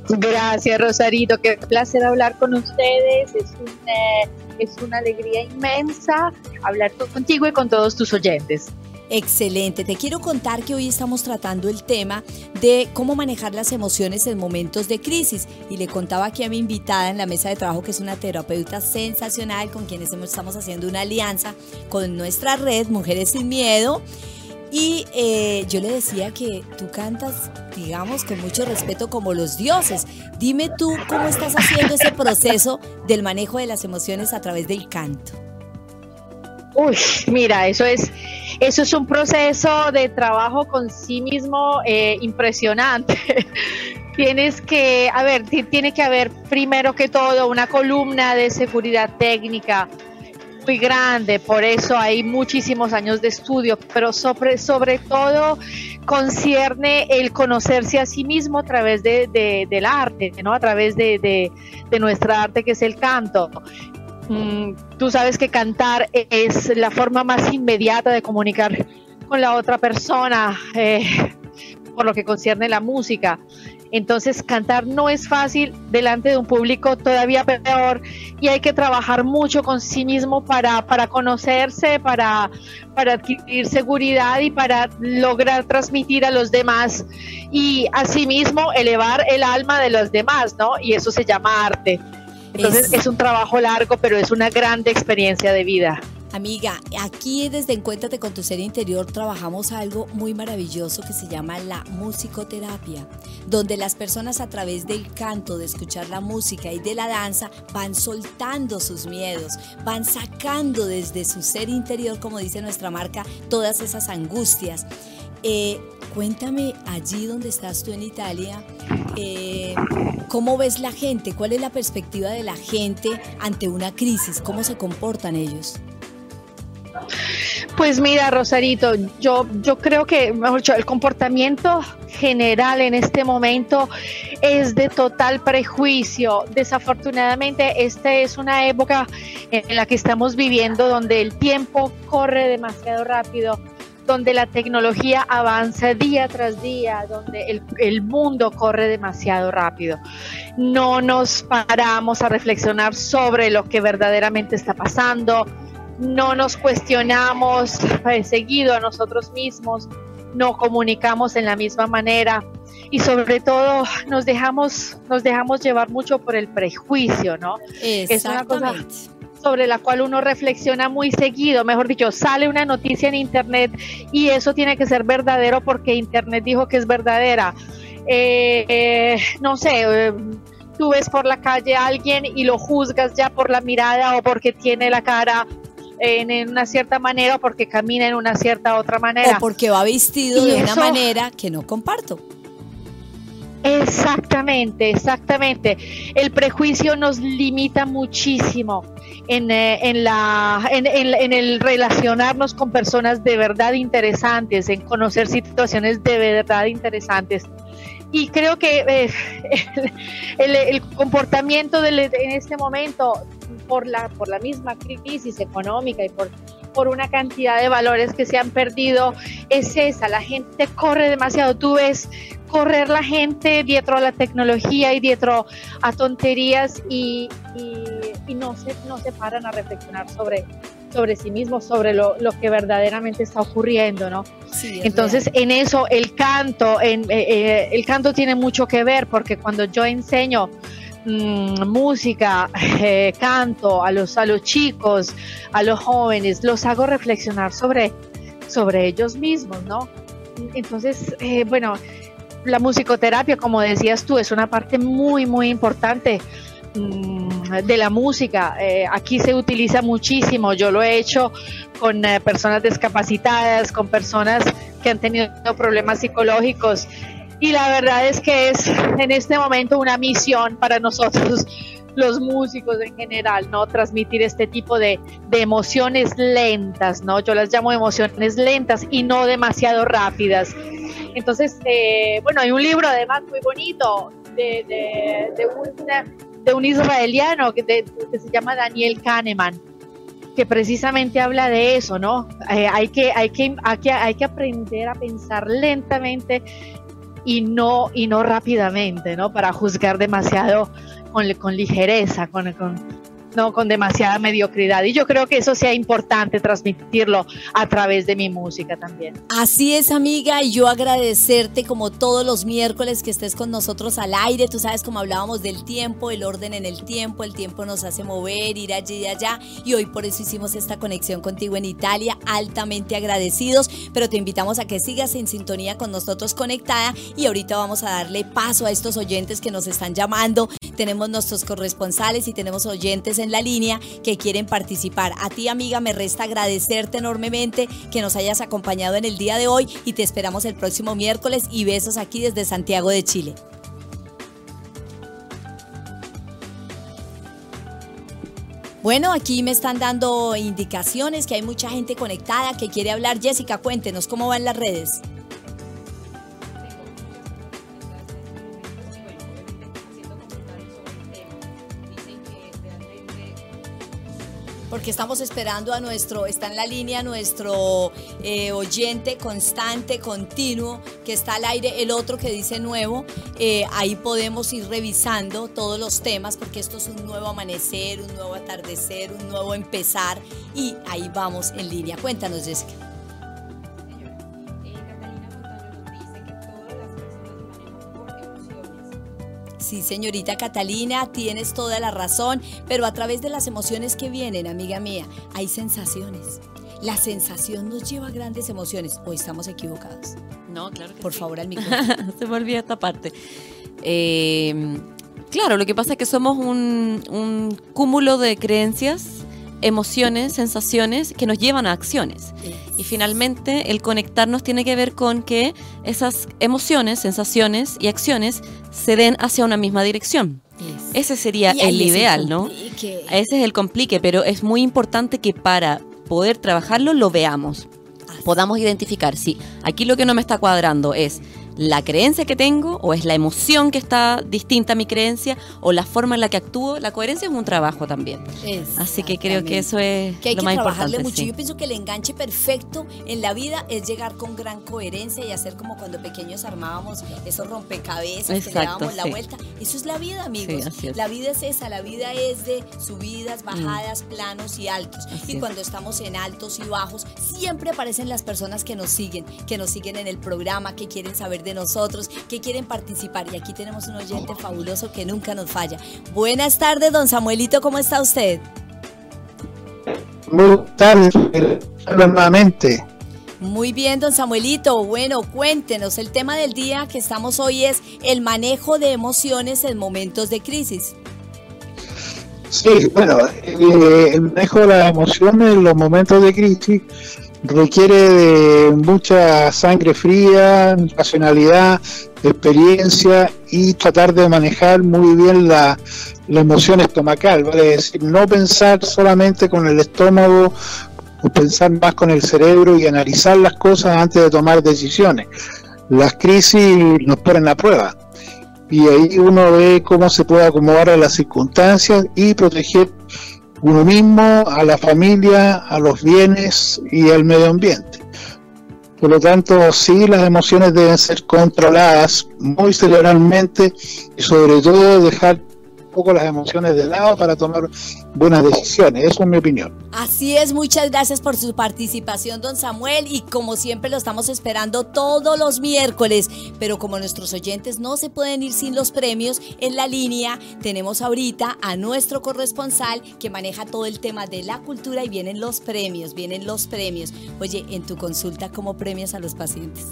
Gracias, Rosarito. Qué placer hablar con ustedes. Es, eh, es una alegría inmensa hablar contigo y con todos tus oyentes. Excelente. Te quiero contar que hoy estamos tratando el tema de cómo manejar las emociones en momentos de crisis. Y le contaba aquí a mi invitada en la mesa de trabajo, que es una terapeuta sensacional, con quienes estamos haciendo una alianza con nuestra red Mujeres sin Miedo. Y eh, yo le decía que tú cantas, digamos, con mucho respeto como los dioses. Dime tú cómo estás haciendo ese proceso del manejo de las emociones a través del canto. Uy, mira, eso es, eso es un proceso de trabajo con sí mismo eh, impresionante. [LAUGHS] Tienes que, a ver, ti- tiene que haber primero que todo una columna de seguridad técnica. muy grande, por eso hay muchísimos años de estudio, pero sobre, sobre todo concierne el conocerse a sí mismo a través de, del arte, ¿no? a través de, nuestra arte que es el canto. Mm, tú sabes que cantar es la forma más inmediata de comunicar con la otra persona, eh, por lo que concierne la música. Entonces cantar no es fácil delante de un público todavía peor y hay que trabajar mucho con sí mismo para, para conocerse, para, para adquirir seguridad y para lograr transmitir a los demás y asimismo elevar el alma de los demás, ¿no? Y eso se llama arte. Entonces es un trabajo largo, pero es una grande experiencia de vida. Amiga, aquí desde Encuéntrate con tu ser interior trabajamos algo muy maravilloso que se llama la musicoterapia, donde las personas a través del canto, de escuchar la música y de la danza van soltando sus miedos, van sacando desde su ser interior, como dice nuestra marca, todas esas angustias. Eh, cuéntame allí donde estás tú en Italia, eh, ¿cómo ves la gente? ¿Cuál es la perspectiva de la gente ante una crisis? ¿Cómo se comportan ellos? Pues mira, Rosarito, yo, yo creo que, el comportamiento general en este momento es de total prejuicio. Desafortunadamente, esta es una época en la que estamos viviendo donde el tiempo corre demasiado rápido, donde la tecnología avanza día tras día, donde el, mundo corre demasiado rápido. No nos paramos a reflexionar sobre lo que verdaderamente está pasando, no nos cuestionamos eh, seguido a nosotros mismos, no comunicamos en la misma manera y sobre todo nos dejamos, nos dejamos llevar mucho por el prejuicio, ¿no? Es una cosa sobre la cual uno reflexiona muy seguido, mejor dicho, sale una noticia en internet y eso tiene que ser verdadero porque internet dijo que es verdadera. Eh, eh, no sé, tú ves por la calle a alguien y lo juzgas ya por la mirada o porque tiene la cara en, una cierta manera o porque camina en una cierta otra manera. O porque va vestido de una manera que no comparto. Exactamente, exactamente. El prejuicio nos limita muchísimo en, eh, en, la, en, en, el relacionarnos con personas de verdad interesantes, en conocer situaciones de verdad interesantes. Y creo que eh, [LAUGHS] el, el, comportamiento en este momento por la, por la misma crisis económica y por, por una cantidad de valores que se han perdido es esa, la gente corre demasiado, tú ves correr la gente dietro a la tecnología y dietro a tonterías y, y, no, se, no se paran a reflexionar sobre, sobre sí mismos, sobre lo, lo, que verdaderamente está ocurriendo, ¿no? Entonces, en eso el canto, en, eh, eh, el canto tiene mucho que ver, porque cuando yo enseño Mm, música, [LAUGHS] eh, canto a los, a los chicos, a los jóvenes, los hago reflexionar sobre, sobre ellos mismos, ¿no? Entonces, eh, bueno, la musicoterapia, como decías tú, es una parte muy, muy importante mm, de la música. Eh, aquí se utiliza muchísimo, yo lo he hecho con personas discapacitadas, con personas que han tenido problemas psicológicos y la verdad es que es en este momento una misión para nosotros [LAUGHS] los músicos en general, ¿no? Transmitir este tipo de, emociones lentas, ¿no? Yo las llamo emociones lentas y no demasiado rápidas. Entonces, eh, bueno, hay un libro además muy bonito de, de, un, israeliano que, se llama Daniel Kahneman, que precisamente habla de eso, ¿no? Eh, hay, que, hay, que, hay, que, hay que aprender a pensar lentamente y no, y no rápidamente, ¿no? Para juzgar demasiado con, con ligereza, con, no con demasiada mediocridad. Y yo creo que eso sea importante transmitirlo a través de mi música también. Así es, amiga, y yo agradecerte como todos los miércoles que estés con nosotros al aire. Tú sabes como hablábamos del tiempo, el orden en el tiempo, el tiempo nos hace mover, ir allí y allá. Y hoy por eso hicimos esta conexión contigo en Italia, altamente agradecidos, pero te invitamos a que sigas en sintonía con nosotros conectada y ahorita vamos a darle paso a estos oyentes que nos están llamando. Tenemos nuestros corresponsales y tenemos oyentes en la línea que quieren participar. A ti, amiga, me resta agradecerte enormemente que nos hayas acompañado en el día de hoy y te esperamos el próximo miércoles y besos aquí desde Santiago de Chile. Bueno, aquí me están dando indicaciones que hay mucha gente conectada que quiere hablar. Jessica, cuéntenos cómo van las redes. Porque estamos esperando a nuestro, está en la línea nuestro eh, oyente constante, continuo, que está al aire, el otro que dice nuevo, eh, ahí podemos ir revisando todos los temas, porque esto es un nuevo amanecer, un nuevo atardecer, un nuevo empezar, y ahí vamos en línea. Cuéntanos, Jessica. Sí, señorita Catalina, tienes toda la razón, pero a través de las emociones que vienen, amiga mía, hay sensaciones. La sensación nos lleva a grandes emociones, o estamos equivocados. No, claro que Por sí. favor, al micrófono. [LAUGHS] Se me olvida esta parte. Eh, claro, lo que pasa es que somos un, un cúmulo de creencias, emociones, sensaciones que nos llevan a acciones. Y finalmente el conectarnos tiene que ver con que esas emociones, sensaciones y acciones se den hacia una misma dirección. Ese sería Y el es el ideal, ¿no? Ese es el complique, pero es muy importante que para poder trabajarlo lo veamos. Podamos identificar si aquí lo que no me está cuadrando es la creencia que tengo o es la emoción que está distinta a mi creencia o la forma en la que actúo. La coherencia es un trabajo también. Así que creo que eso es que hay lo que más trabajarle importante. mucho. sí. Yo pienso que el enganche perfecto en la vida es llegar con gran coherencia y hacer como cuando pequeños armábamos esos rompecabezas, que le Exacto, dábamos la vuelta. Eso es la vida, amigos. Sí, así es. La vida es esa, la vida es de subidas, bajadas, planos y altos. Así y es. cuando estamos en altos y bajos, siempre aparecen las personas que nos siguen, que nos siguen en el programa, que quieren saber de nosotros, que quieren participar. Y aquí tenemos un oyente fabuloso que nunca nos falla. Buenas tardes, don Samuelito, ¿cómo está usted? Muy hablo nuevamente. Muy bien, don Samuelito. Bueno, cuéntenos, el tema del día que estamos hoy es el manejo de emociones en momentos de crisis. Sí, bueno, eh, el manejo de las emociones en los momentos de crisis requiere de mucha sangre fría, racionalidad, experiencia y tratar de manejar muy bien la, la emoción estomacal, ¿vale? Es decir, no pensar solamente con el estómago, o pensar más con el cerebro y analizar las cosas antes de tomar decisiones. Las crisis nos ponen a prueba y ahí uno ve cómo se puede acomodar a las circunstancias y proteger uno mismo, a la familia, a los bienes y al medio ambiente. Por lo tanto, sí, las emociones deben ser controladas muy cerebralmente y sobre todo dejar poco las emociones de lado para tomar buenas decisiones. Eso es mi opinión. Así es, muchas gracias por su participación, don Samuel, y como siempre lo estamos esperando todos los miércoles, pero como nuestros oyentes no se pueden ir sin los premios, en la línea tenemos ahorita a nuestro corresponsal que maneja todo el tema de la cultura y vienen los premios, vienen los premios. Oye, en tu consulta, ¿cómo premias a los pacientes?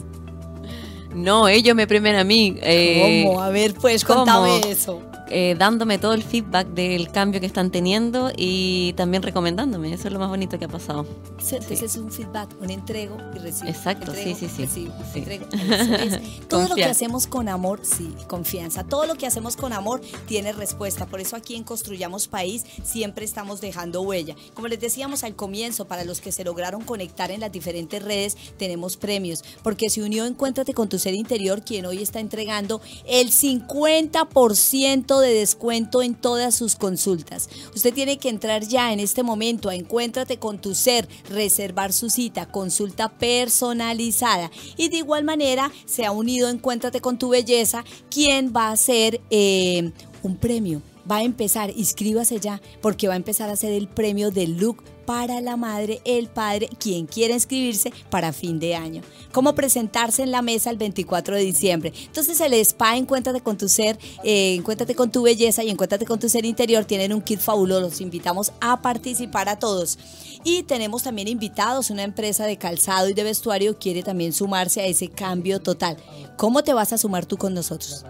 No, ellos me premian a mí. eh, ¿Cómo? A ver, pues, ¿cómo? contame eso. Eh, dándome todo el feedback del cambio que están teniendo y también recomendándome. Eso es lo más bonito que ha pasado. Se- Ese es un feedback, un entrego y recibo. Exacto, Entrego, sí, sí, sí. recibo, Sí. entrego. [LAUGHS] Todo lo que hacemos con amor, sí, confianza. Todo lo que hacemos con amor tiene respuesta. Por eso aquí en Construyamos País siempre estamos dejando huella. Como les decíamos al comienzo, para los que se lograron conectar en las diferentes redes, tenemos premios. Porque se unió Encuéntrate con tu ser interior, quien hoy está entregando el 50% de descuento en todas sus consultas. Usted tiene que entrar ya en este momento a Encuéntrate con tu ser, reservar su cita, consulta personalizada. Y de igual manera se ha unido Encuéntrate con tu belleza, quien va a hacer eh, un premio. Va a empezar, inscríbase ya, porque va a empezar a hacer el premio del look para la madre, el padre, quien quiera inscribirse para fin de año. Cómo presentarse en la mesa el 24 de diciembre. Entonces el spa Encuéntrate con tu ser, eh, Encuéntrate con tu belleza y Encuéntrate con tu ser interior tienen un kit fabuloso. Los invitamos a participar a todos. Y tenemos también invitados, una empresa de calzado y de vestuario quiere también sumarse a ese cambio total. ¿Cómo te vas a sumar tú con nosotros?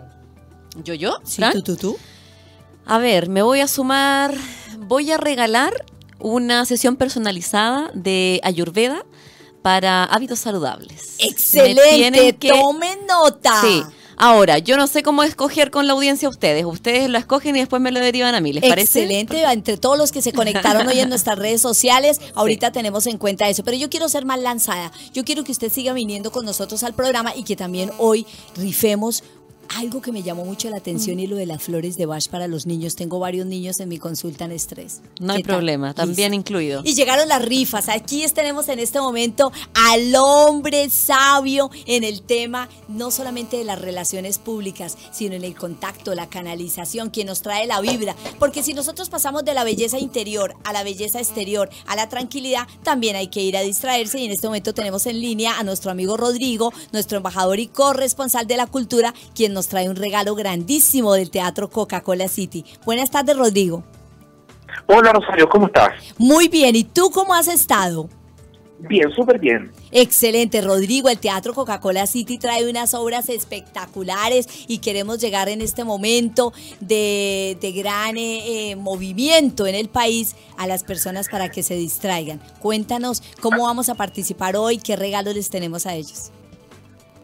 ¿Yo, yo? Sí, Fran? tú, tú, tú. A ver, me voy a sumar, voy a regalar una sesión personalizada de Ayurveda para hábitos saludables. Excelente, que- tomen nota. Sí, Ahora, yo no sé cómo escoger con la audiencia ustedes. Ustedes lo escogen y después me lo derivan a mí, ¿les parece? Excelente, entre todos los que se conectaron hoy en nuestras redes sociales, [LAUGHS] ahorita tenemos en cuenta eso, pero yo quiero ser más lanzada, yo quiero que usted siga viniendo con nosotros al programa y que también hoy rifemos algo que me llamó mucho la atención y lo de las flores de Bach para los niños. Tengo varios niños en mi consulta en estrés. No hay problema, también Listo. incluido. Y llegaron las rifas. Aquí tenemos en este momento al hombre sabio en el tema no solamente de las relaciones públicas, sino en el contacto, la canalización, quien nos trae la vibra. Porque si nosotros pasamos de la belleza interior a la belleza exterior, a la tranquilidad, también hay que ir a distraerse. Y en este momento tenemos en línea a nuestro amigo Rodrigo, nuestro embajador y corresponsal de la cultura, quien nos trae un regalo grandísimo del Teatro Coca-Cola City. Buenas tardes, Rodrigo. Hola Rosario, ¿cómo estás? Muy bien, ¿y tú cómo has estado? Bien, súper bien. Excelente, Rodrigo. El Teatro Coca-Cola City trae unas obras espectaculares y queremos llegar en este momento de, de gran eh, eh, movimiento en el país a las personas para que se distraigan. Cuéntanos cómo vamos a participar hoy, qué regalos les tenemos a ellos.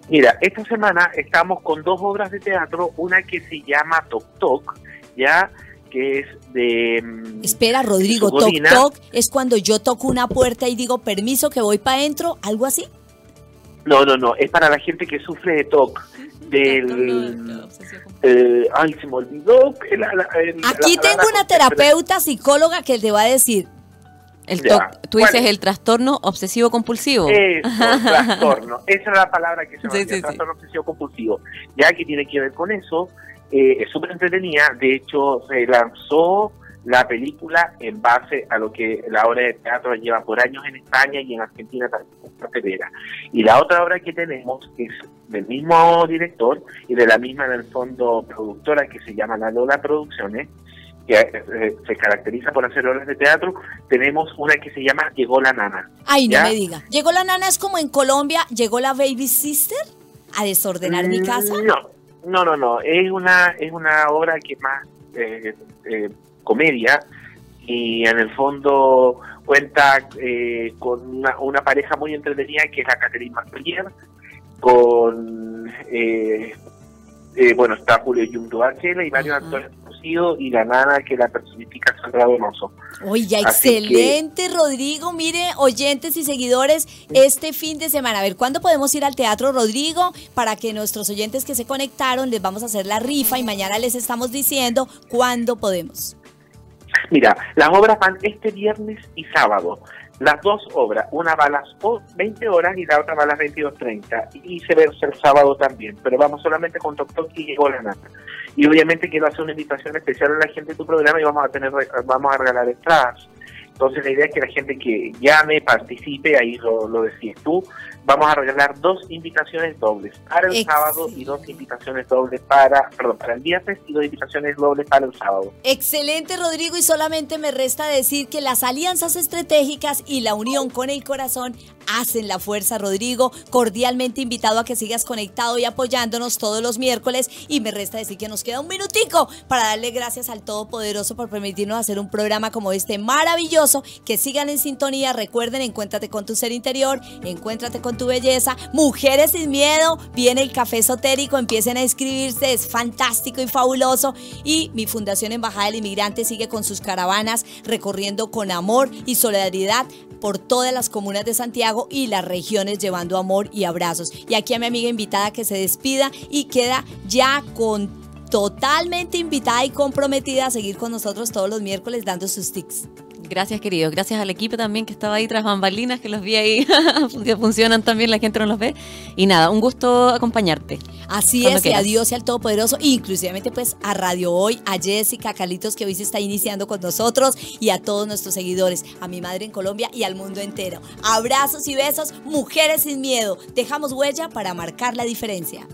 Mira, esta semana estamos con dos obras de teatro, una que se llama Tok Tok, ya que es de... mm, Espera, Rodrigo, toc toc es cuando yo toco una puerta y digo permiso que voy para adentro, algo así. No, no, no, es para la gente que sufre de TOC, del... eh, ay, se me olvidó. el- la- Aquí la tengo una terapeuta psicóloga que te va a decir, El toc- tú dices Bueno. el trastorno obsesivo compulsivo. Eso, trastorno. Esa es la palabra que se me Sí, sí, sí. trastorno obsesivo compulsivo. Ya que tiene que ver con eso, eh, es súper entretenida. De hecho, se lanzó la película en base a lo que la obra de teatro lleva por años en España y en Argentina también. Y la otra obra que tenemos es del mismo director y de la misma, en el fondo, productora que se llama La Lola Producciones, que eh, se caracteriza por hacer obras de teatro. Tenemos una que se llama Llegó la Nana. ay, no me diga, llegó la nana, es como en Colombia, llegó la baby sister a desordenar mi Mm, casa. No, no, no, no. Es una, es una obra que es más eh, eh, comedia y en el fondo cuenta eh, con una, una pareja muy entretenida que es la Catherine Martellier, con eh, eh, bueno está Julio Yumdo Ángela y varios actores y la nana que la personifica Sandra Donoso. Oye, Así excelente, Rodrigo. Mire, oyentes y seguidores, este fin de semana, a ver, ¿cuándo podemos ir al Teatro Rodrigo? Para que nuestros oyentes que se conectaron, les vamos a hacer la rifa y mañana les estamos diciendo cuándo podemos. Mira, las obras van este viernes y sábado. Las dos obras, una va a las o- 20 horas y la otra va a las 22.30 y viceversa el sábado también, pero vamos solamente con Tok Tok y llegó la nata. Y obviamente quiero hacer una invitación especial a la gente de tu programa y vamos a tener vamos a regalar entradas. Entonces la idea es que la gente que llame, participe, ahí lo, lo decís tú, vamos a regalar dos invitaciones dobles para el Excelente. sábado y dos invitaciones dobles para, perdón, para el viernes y dos invitaciones dobles para el sábado. Excelente, Rodrigo, y solamente me resta decir que las alianzas estratégicas y la unión con el corazón hacen la fuerza, Rodrigo. Cordialmente invitado a que sigas conectado y apoyándonos todos los miércoles. Y me resta decir que nos queda un minutico para darle gracias al Todopoderoso por permitirnos hacer un programa como este maravilloso. Que sigan en sintonía. Recuerden, encuéntrate con tu ser interior, encuéntrate con tu belleza. Mujeres sin miedo, viene el café esotérico, empiecen a inscribirse, es fantástico y fabuloso. Y mi Fundación Embajada del Inmigrante sigue con sus caravanas recorriendo con amor y solidaridad por todas las comunas de Santiago y las regiones llevando amor y abrazos. Y aquí a mi amiga invitada que se despida y queda ya con totalmente invitada y comprometida a seguir con nosotros todos los miércoles dando sus tics. Gracias, queridos. Gracias al equipo también que estaba ahí tras bambalinas, que los vi ahí, [LAUGHS] que funcionan también, la gente no los ve. Y nada, un gusto acompañarte. Así es, y quieras. a Dios y al Todopoderoso, inclusivamente pues a Radio Hoy, a Jessica, a Carlitos que hoy se está iniciando con nosotros y a todos nuestros seguidores, a mi madre en Colombia y al mundo entero. Abrazos y besos, mujeres sin miedo. Dejamos huella para marcar la diferencia.